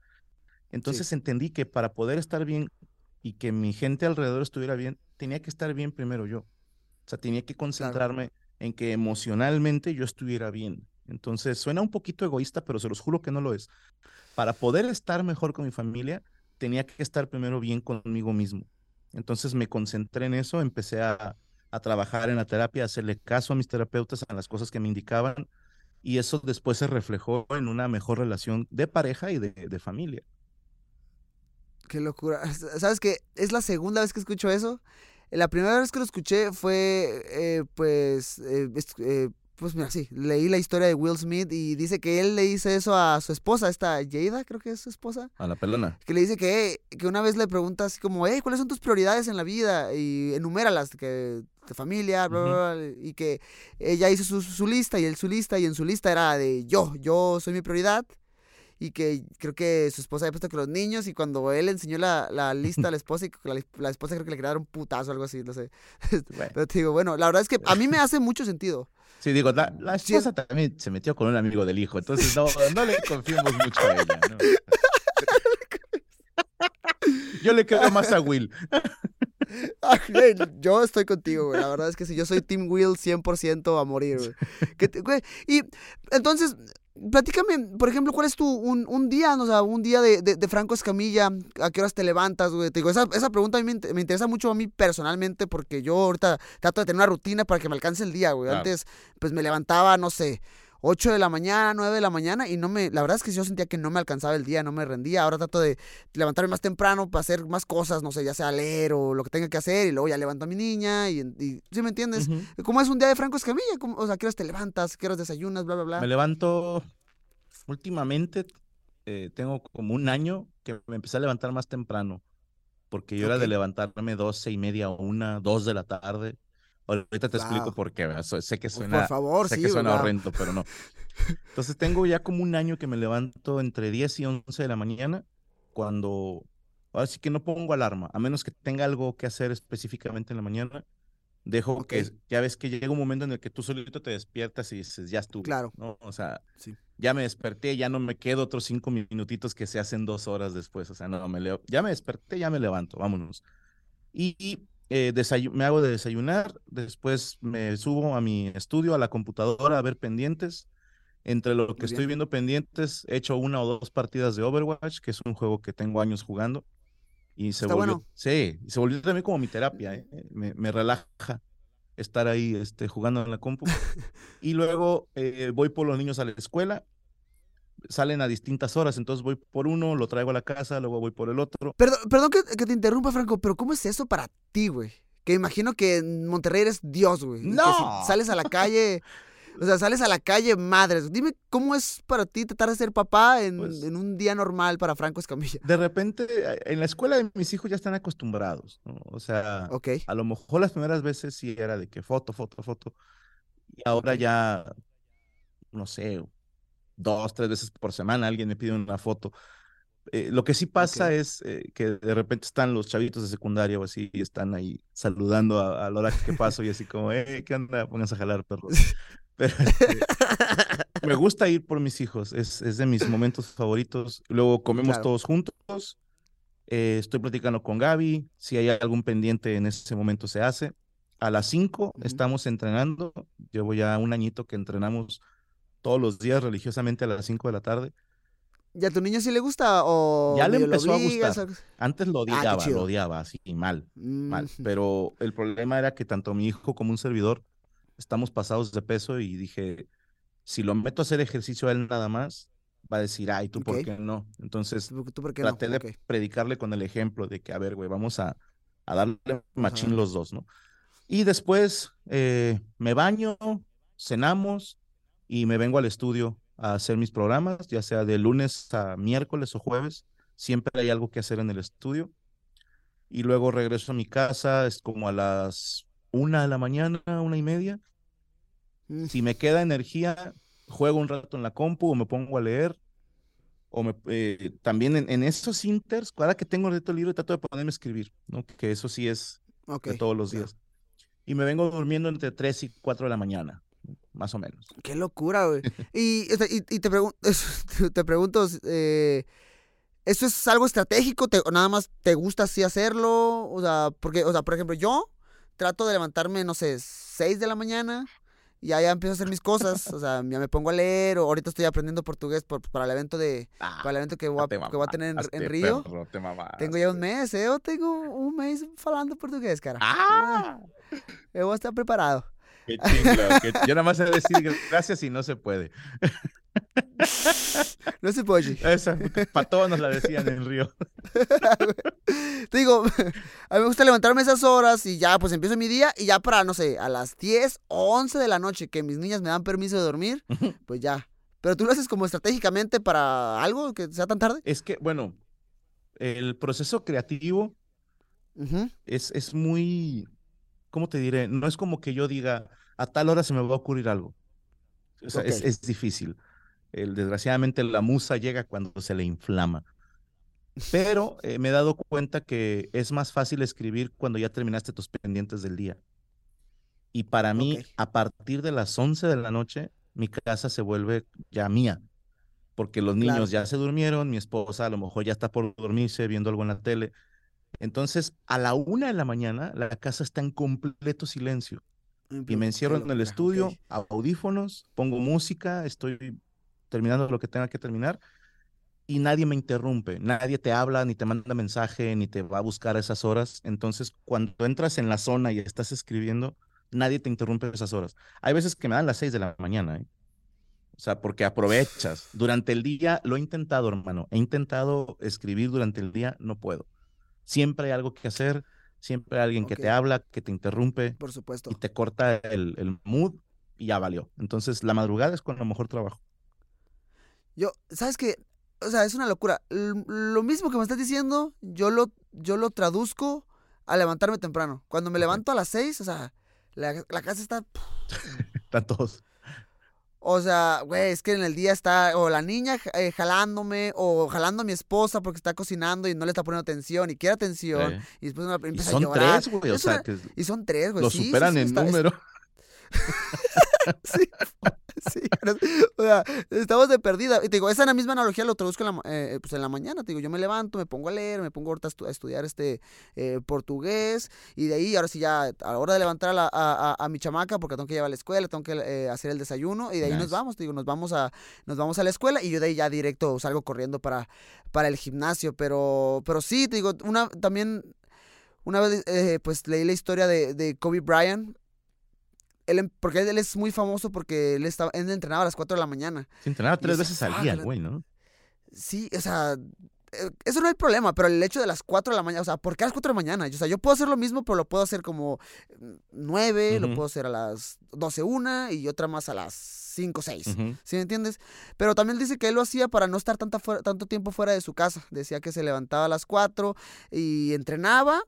Entonces entendí que para poder estar bien y que mi gente alrededor estuviera bien, tenía que estar bien primero yo. O sea, tenía que concentrarme en que emocionalmente yo estuviera bien. Entonces, suena un poquito egoísta, pero se los juro que no lo es. Para poder estar mejor con mi familia, tenía que estar primero bien conmigo mismo. Entonces me concentré en eso, empecé a, trabajar en la terapia, a hacerle caso a mis terapeutas, a las cosas que me indicaban, y eso después se reflejó en una mejor relación de pareja y de familia. Qué locura. ¿Sabes qué? Es la segunda vez que escucho eso. La primera vez que lo escuché fue, eh, pues, eh, eh, pues mira, sí, leí la historia de Will Smith y dice que él le dice eso a su esposa, esta Jada, creo que es su esposa. A la pelona. Que le dice que, que una vez le pregunta así como, hey, ¿cuáles son tus prioridades en la vida? Y enuméralas, que de familia, bla, bla, bla, y que ella hizo su, su, lista y él su lista y en su lista era de yo, yo soy mi prioridad y que creo que su esposa había puesto que los niños y cuando él enseñó la, la lista a la esposa y la, la, esposa creo que le quedaron un putazo o algo así, no sé. Pero te digo, bueno, la verdad es que a mí me hace mucho sentido. Sí, digo, la, la esposa también se metió con un amigo del hijo, entonces no, no le confiamos mucho a ella. ¿no? Yo le creo más a Will. Güey, yo estoy contigo, güey. La verdad es que sí, yo soy Team Will 100% a morir, güey. Que te- güey, Y entonces, platícame, por ejemplo, ¿cuál es tu un, un día, o sea, un día de, de- de Franco Escamilla? ¿A qué horas te levantas, güey? Te digo, esa, esa pregunta a mí me, int- me interesa mucho a mí personalmente porque yo ahorita trato de tener una rutina para que me alcance el día, güey. Claro. Antes, pues me levantaba, no sé, 8 de la mañana, 9 de la mañana y no me, la verdad es que yo sentía que no me alcanzaba el día, no me rendía. Ahora trato de levantarme más temprano para hacer más cosas, no sé, ya sea leer o lo que tenga que hacer y luego ya levanto a mi niña y, y ¿sí me entiendes? Ujú. ¿Cómo es un día de Franco Escamilla? ¿Cómo- o sea, ¿qué horas te levantas? ¿Qué horas desayunas? Bla, bla, bla. Me levanto últimamente, eh, tengo como un año que me empecé a levantar más temprano, porque yo era de levantarme doce y media, una, dos de la tarde. Ahorita te explico Wow. por qué, ¿verdad? Sé que Pues, suena, por favor, sé sí, que suena horrendo, pero no. Entonces tengo ya como un año que me levanto entre 10 y 11 de la mañana, cuando, ahora sí que no pongo alarma, a menos que tenga algo que hacer específicamente en la mañana, dejo Ok. que, ya ves que llega un momento en el que tú solito te despiertas y dices, ya estuvo, Claro. ¿no? O sea, Sí. ya me desperté, ya no me quedo otros cinco minutitos que se hacen dos horas después, o sea, no, me leo, ya me desperté, ya me levanto, vámonos. Y, y, eh, me hago de desayunar, después me subo a mi estudio, a la computadora a ver pendientes. Entre lo que estoy viendo pendientes, he hecho una o dos partidas de Overwatch, que es un juego que tengo años jugando. Y se Está volvió, bueno. sí, se volvió también como mi terapia, ¿eh? Me, me relaja estar ahí este, jugando en la compu. y luego eh, voy por los niños a la escuela, salen a distintas horas, entonces voy por uno, lo traigo a la casa, luego voy por el otro. Perdón, perdón que, que te interrumpa, Franco, pero ¿cómo es eso para ti, güey? Que imagino que en Monterrey eres Dios, güey. y que si ¡No! sales a la calle, o sea, sales a la calle, madres. Dime, ¿cómo es para ti tratar de ser papá en, Pues- en un día normal para Franco Escamilla? De repente, eh, en la escuela de mis hijos ya están acostumbrados, ¿no? O sea, Ok, a lo mejor las primeras veces sí era de que foto, foto, foto. Y ahora ya, no sé, dos, tres veces por semana alguien me pide una foto. Eh, lo que sí pasa Ok. es eh, que de repente están los chavitos de secundaria o así y están ahí saludando a, a la hora que paso y así como, eh, ¿qué onda? Pónganse a jalar, perros. Pero este, me gusta ir por mis hijos, es, es de mis momentos favoritos. Luego comemos Claro. todos juntos. eh, estoy platicando con Gaby. Si hay algún pendiente en ese momento se hace. A las 5 Ujú. estamos entrenando. Llevo ya un añito que entrenamos todos los días religiosamente a las 5 de la tarde. ¿Y a tu niño sí le gusta o Ya le empezó a gustar. Antes lo qué odiaba, lo odiaba así, mal, mal. Mm, Pero el problema era que tanto mi hijo como un servidor estamos pasados de peso y dije, si lo meto a hacer ejercicio a él nada más, va a decir, ay, ¿tú por qué no? Entonces ¿Tú, tú por qué no? traté de Ok. predicarle con el ejemplo de que, a ver, güey, vamos a, a darle machín Ajá. los dos, ¿no? Y después eh, me baño, cenamos y me vengo al estudio a hacer mis programas, ya sea de lunes a miércoles o jueves. Siempre hay algo que hacer en el estudio. Y luego regreso a mi casa, es como a las una de la mañana, una y media. Mm, Si me queda energía, juego un rato en la compu o me pongo a leer. O me, eh, también en, en esos inters, cada que tengo reto libre, trato de ponerme a escribir, ¿no? Que eso sí es ok, de todos los días. Y me vengo durmiendo entre 3 y 4 de la mañana, más o menos. Qué locura, güey. Y, y, y te, pregun- te pregunto, eh, ¿eso es algo estratégico te- o nada más te gusta así hacerlo? O sea, porque, o sea, por ejemplo, yo trato de levantarme, no sé, 6 de la mañana y ya, ya empiezo a hacer mis cosas. O sea, ya me pongo a leer o ahorita estoy aprendiendo portugués por- para el evento de para el evento que voy a, que voy a tener en, en Río. perro, te Tengo ya un mes, ¿eh? Yo tengo un mes falando portugués, cara. ¡Ah! Eu vou estar preparado. Qué chingado, qué- Yo nada más sé decir gracias y no se puede. No se puede. Esa, para todos nos la decían en Río. Te digo, a mí me gusta levantarme esas horas y ya, pues empiezo mi día y ya para, no sé, a las 10 o 11 de la noche que mis niñas me dan permiso de dormir, pues ya. Pero tú lo haces como estratégicamente para algo que sea tan tarde. Es que, bueno, el proceso creativo es, es muy, ¿cómo te diré? No es como que yo diga, a tal hora se me va a ocurrir algo. O sea, es, difícil. El, desgraciadamente la musa llega cuando se le inflama. Pero eh, me he dado cuenta que es más fácil escribir cuando ya terminaste tus pendientes del día. Y para mí, a partir de las 11 de la noche, mi casa se vuelve ya mía. Porque los Claro. niños ya se durmieron, mi esposa a lo mejor ya está por dormirse viendo algo en la tele. Entonces, a la una de la mañana, la casa está en completo silencio. Y me encierro en el estudio, audífonos, pongo música, estoy terminando lo que tenga que terminar y nadie me interrumpe, nadie te habla, ni te manda mensaje, ni te va a buscar a esas horas. Entonces, cuando entras en la zona y estás escribiendo, nadie te interrumpe a esas horas. Hay veces que me dan las seis de la mañana, ¿eh? O sea, porque aprovechas. Durante el día lo he intentado, hermano. He intentado escribir durante el día, no puedo. Siempre hay algo que hacer, siempre hay alguien que te habla, que te interrumpe. Por supuesto. Y te corta el, el mood y ya valió. Entonces, la madrugada es cuando mejor trabajo. Yo, ¿sabes qué? o sea, es una locura. lo mismo que me estás diciendo, yo lo, yo lo traduzco a levantarme temprano. Cuando me levanto a las seis, o sea, la, casa está... Están todos. O sea, güey, es que en el día está o la niña eh, jalándome o jalando a mi esposa porque está cocinando y no le está poniendo atención y quiere atención. Y después empieza son a llorar. Tres, güey, o sea, que y son tres, güey. Lo superan en número. sí, sí, o sea, estamos de perdida. Y te digo, esa la misma analogía lo traduzco en la, eh, pues en la mañana. Te digo, yo me levanto, me pongo a leer, me pongo ahorita a estudiar este eh, portugués. Y de ahí, ahora sí, ya a la hora de levantar a, a, mi chamaca, porque tengo que llevar a la escuela, tengo que eh, hacer el desayuno. Y de ahí nos vamos, te digo, nos vamos, a, nos vamos a la escuela. Y yo de ahí ya directo salgo corriendo para, para el gimnasio. Pero, pero sí, te digo, una también. Una vez, pues leí la historia de, de Kobe Bryant, él, em, porque él, es muy famoso porque él, estaba, él entrenaba a las 4 de la mañana. Se entrenaba tres veces al día, güey, ¿no? Sí, o sea, eh, eso no es el problema, pero el hecho de las 4 de la mañana, o sea, ¿por qué a las 4 de la mañana? O sea, yo puedo hacer lo mismo, pero lo puedo hacer como 9, lo puedo hacer a las 12, 1 y otra más a las 5, 6. ¿Sí me entiendes? Pero también dice que él lo hacía para no estar tanta tanto tiempo fuera de su casa. Decía que se levantaba a las 4 y entrenaba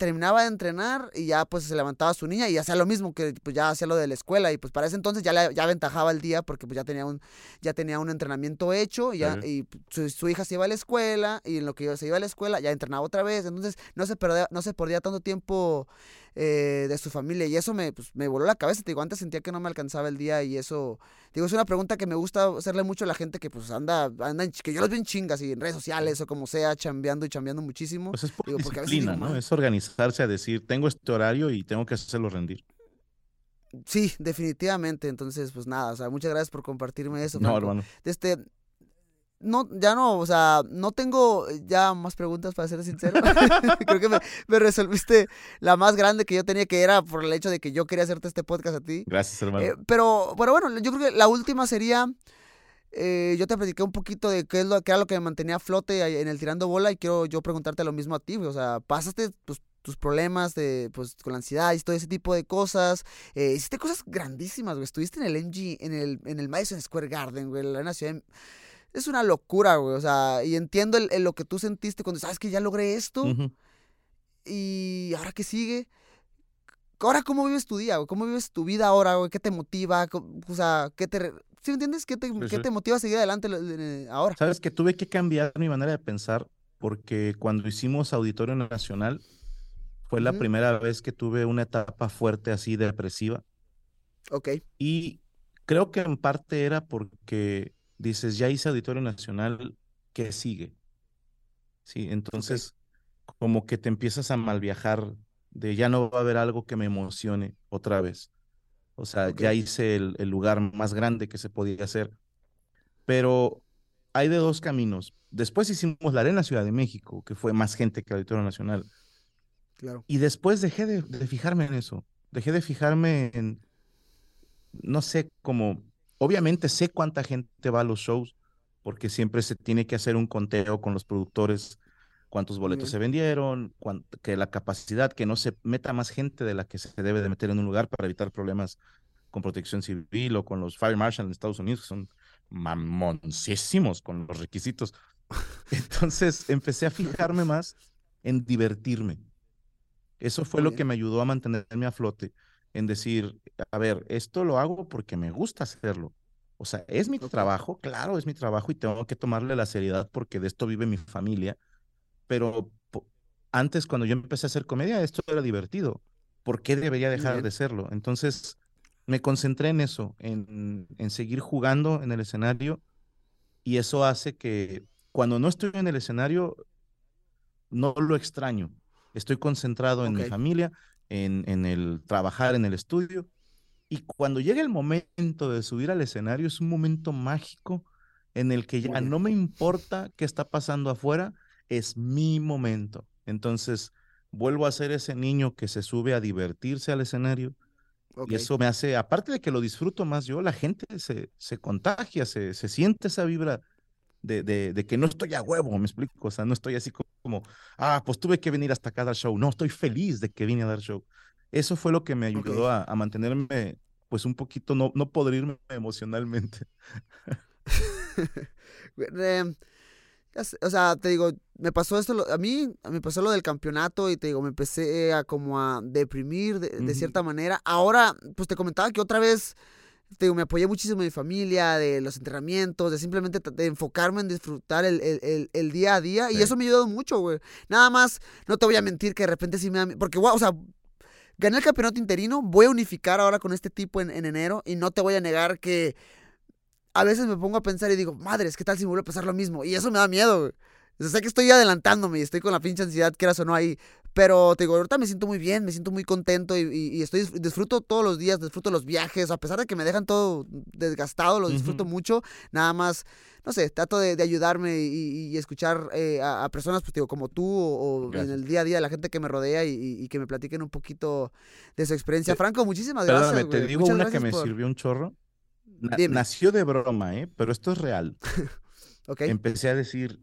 terminaba de entrenar y ya pues se levantaba su niña y hacía lo mismo que pues ya hacía lo de la escuela y pues para ese entonces ya le, ya aventajaba el día porque pues ya tenía un ya tenía un entrenamiento hecho y, ya, y su, hija se iba a la escuela y en lo que se iba a la escuela ya entrenaba otra vez. Entonces no se perdía no se perdía tanto tiempo eh, de su familia y eso me, pues, me voló la cabeza. Te digo, antes sentía que no me alcanzaba el día y eso, digo, es una pregunta que me gusta hacerle mucho a la gente que pues anda, anda que yo los veo en chingas y en redes sociales o como sea, chambeando y chambeando muchísimo. Pues es por disciplina, ¿no? Es organizarse a decir, tengo este horario y tengo que hacerlo rendir. Sí, definitivamente. Entonces, pues nada, o sea, muchas gracias por compartirme eso. No, hermano. Este, no, ya no, o sea, no tengo ya más preguntas para ser sincero. Creo que me, resolviste la más grande que yo tenía, que era por el hecho de que yo quería hacerte este podcast a ti. Gracias, hermano. Eh, pero, pero bueno, yo creo que la última sería, eh, yo te platiqué un poquito de qué, es lo, qué era lo que me mantenía a flote en el tirando bola y quiero yo preguntarte lo mismo a ti, o sea, pasaste tus, tus problemas de, pues, con la ansiedad y todo ese tipo de cosas. Eh, hiciste cosas grandísimas, güey. Estuviste en el MG, en el, en el Madison Square Garden, güey, en la ciudad es una locura, güey. O sea, y entiendo el, lo que tú sentiste cuando sabes que ya logré esto. Y ahora qué sigue. Ahora, ¿cómo vives tu día, güey? ¿Cómo vives tu vida ahora, güey? ¿Qué te motiva? O sea, ¿qué te... ¿Sí me entiendes? ¿Qué te, ¿qué te motiva a seguir adelante ahora? Sabes que tuve que cambiar mi manera de pensar porque cuando hicimos Auditorio Nacional fue la primera vez que tuve una etapa fuerte así depresiva. Ok. Y creo que en parte era porque dices, ya hice Auditorio Nacional, ¿qué sigue? Sí, entonces como que te empiezas a mal viajar de ya no va a haber algo que me emocione otra vez. O sea, ya hice el, lugar más grande que se podía hacer. Pero hay de dos caminos. Después hicimos la Arena Ciudad de México, que fue más gente que Auditorio Nacional. Claro. Y después dejé de, de fijarme en eso. Dejé de fijarme en, no sé, como Obviamente sé cuánta gente va a los shows, porque siempre se tiene que hacer un conteo con los productores, cuántos boletos se vendieron, que la capacidad, que no se meta más gente de la que se debe de meter en un lugar para evitar problemas con protección civil o con los fire marshal en Estados Unidos, que son mamoncísimos con los requisitos. Entonces empecé a fijarme más en divertirme. Eso fue lo que me ayudó a mantenerme a flote en decir, a ver, esto lo hago porque me gusta hacerlo. O sea, es mi trabajo, claro, es mi trabajo y tengo que tomarle la seriedad porque de esto vive mi familia. Pero antes, cuando yo empecé a hacer comedia, esto era divertido. ¿Por qué debería dejar de serlo? Entonces, me concentré en eso, en, en seguir jugando en el escenario y eso hace que cuando no estoy en el escenario, no lo extraño. Estoy concentrado en mi familia, en, en el trabajar en el estudio. Y cuando llega el momento de subir al escenario, es un momento mágico en el que ya no me importa qué está pasando afuera, es mi momento. Entonces, vuelvo a ser ese niño que se sube a divertirse al escenario. Y eso me hace, aparte de que lo disfruto más yo, la gente se, se contagia, se, se siente esa vibra de, de, de que no estoy a huevo, me explico. O sea, no estoy así co- como, ah, pues tuve que venir hasta acá a dar show. No, estoy feliz de que vine a dar show. Eso fue lo que me ayudó a, a mantenerme, pues un poquito, no, no podrirme emocionalmente. Eh, o sea, te digo, me pasó esto, a mí me pasó lo del campeonato y te digo, me empecé a como a deprimir de, cierta manera. Ahora, pues te comentaba que otra vez, te digo, me apoyé muchísimo en mi familia, de los entrenamientos, de simplemente de enfocarme en disfrutar el, el- el- el día a día y eso me ayudó mucho, güey. Nada más, no te voy a mentir que de repente sí me da, porque, guau, o sea... Gané el campeonato interino, voy a unificar ahora con este tipo en, en enero y no te voy a negar que a veces me pongo a pensar y digo, madres, ¿qué tal si me vuelve a pasar lo mismo? Y eso me da miedo, güey. O sea, sé que estoy adelantándome y estoy con la pinche ansiedad, quieras o no ahí. Pero te digo, ahorita me siento muy bien, me siento muy contento y, y- y estoy disfruto todos los días, disfruto los viajes, a pesar de que me dejan todo desgastado, lo disfruto mucho. Nada más, no sé, trato de, de ayudarme y, y escuchar eh, a, a personas, pues digo, como tú o, o en el día a día, la gente que me rodea y, que me platiquen un poquito de su experiencia. Te- Franco, muchísimas Perdóname, gracias. te digo Muchas una que me por- sirvió un chorro. Na- nació de broma, ¿eh? Pero esto es real. Empecé a decir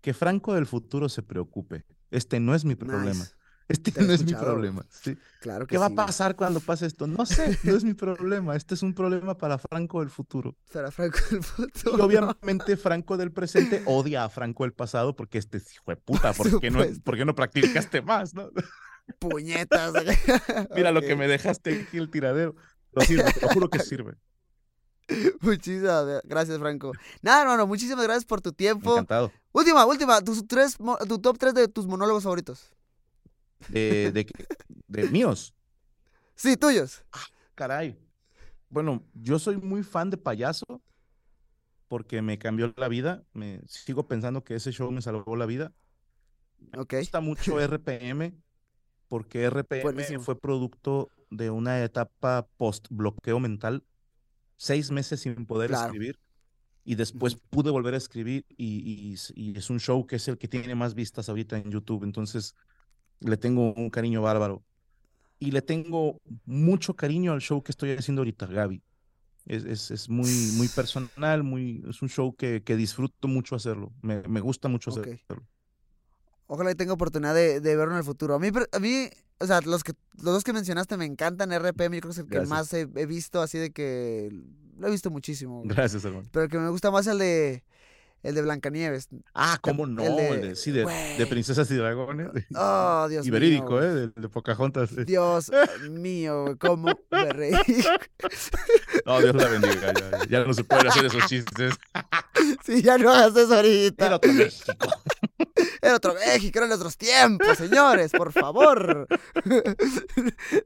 que Franco del futuro se preocupe. Este no es mi problema. Nice. Este no es mi problema. Sí. Claro que ¿Qué va a pasar cuando pase esto? No sé, no es mi problema. Este es un problema para Franco del futuro. Para Franco del futuro. Y obviamente Franco del presente odia a Franco del pasado porque este es hijo de puta, Por ¿por qué no, supuesto. por qué no practicaste más? no? Puñetas. Mira lo que me dejaste aquí el tiradero. Lo sirve, te lo juro que sirve. Muchísimas gracias, Franco. Nada, hermano, muchísimas gracias por tu tiempo. Encantado. Última, última, tus tres, tu top 3 de tus monólogos favoritos. De, de, míos. Sí, tuyos. Caray. Bueno, yo soy muy fan de payaso porque me cambió la vida. Me sigo pensando que ese show me salvó la vida. Me gusta mucho RPM porque RPM Buenísimo. fue producto de una etapa post bloqueo mental, seis meses sin poder Claro. escribir y después pude volver a escribir y, y es un show que es el que tiene más vistas ahorita en YouTube, entonces le tengo un cariño bárbaro y le tengo mucho cariño al show que estoy haciendo ahorita, Gaby. Es, es, es muy, muy personal, muy, es un show que, que disfruto mucho hacerlo, me, me gusta mucho Ok. hacerlo. Ojalá y tenga oportunidad de, de verlo en el futuro. A mí, a mí, o sea, los que los dos que mencionaste me encantan. RPM, yo creo que es el que más he, he visto, así de que lo he visto muchísimo. Gracias, hermano. Pero el que me gusta más es el de el de Blancanieves. Ah, ¿cómo no? el de- El de- sí, de. Princesas y Dragones. Oh, Dios y mío. verídico, güey. ¿eh? De, de Pocahontas. Dios mío, güey, cómo me reí. No, Dios la bendiga. Ya, ya no se pueden hacer esos chistes. Sí, ya no hagas eso ahorita. Era otro México. Era otro México, eran nuestros tiempos, señores, por favor.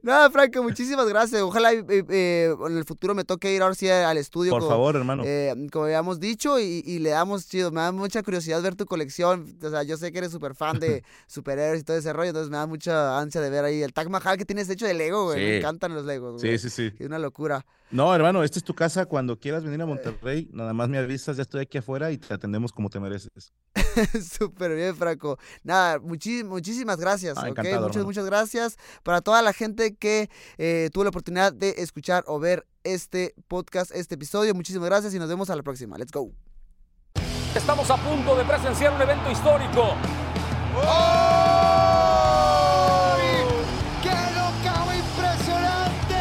Nada, Franco, muchísimas gracias. Ojalá eh, eh, en el futuro me toque ir ahora sí al estudio. Por como, favor, hermano. eh, como habíamos dicho, y, y le damos chido. Me da mucha curiosidad ver tu colección. O sea, yo sé que eres súper fan de superhéroes y todo ese rollo, entonces me da mucha ansia de ver ahí el Taj Mahal que tienes hecho de Lego, güey. Me Sí. encantan los Legos, Sí, güey. sí, sí. Es una locura. No, hermano, esta es tu casa. Cuando quieras venir a Monterrey, nada más me avisas, ya estoy aquí afuera y te atendemos como te mereces. Súper bien, Franco. Nada, muchísimas gracias. Ah, ¿ok? encantado, Muchas, hermano. muchas gracias para toda la gente que eh, tuvo la oportunidad de escuchar o ver este podcast, este episodio. Muchísimas gracias y nos vemos a la próxima. Let's go. Estamos a punto de presenciar un evento histórico. ¡Qué locao impresionante!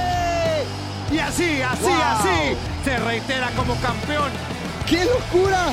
Y así, así, ¡Wow! así, se reitera como campeón. ¡Qué locura!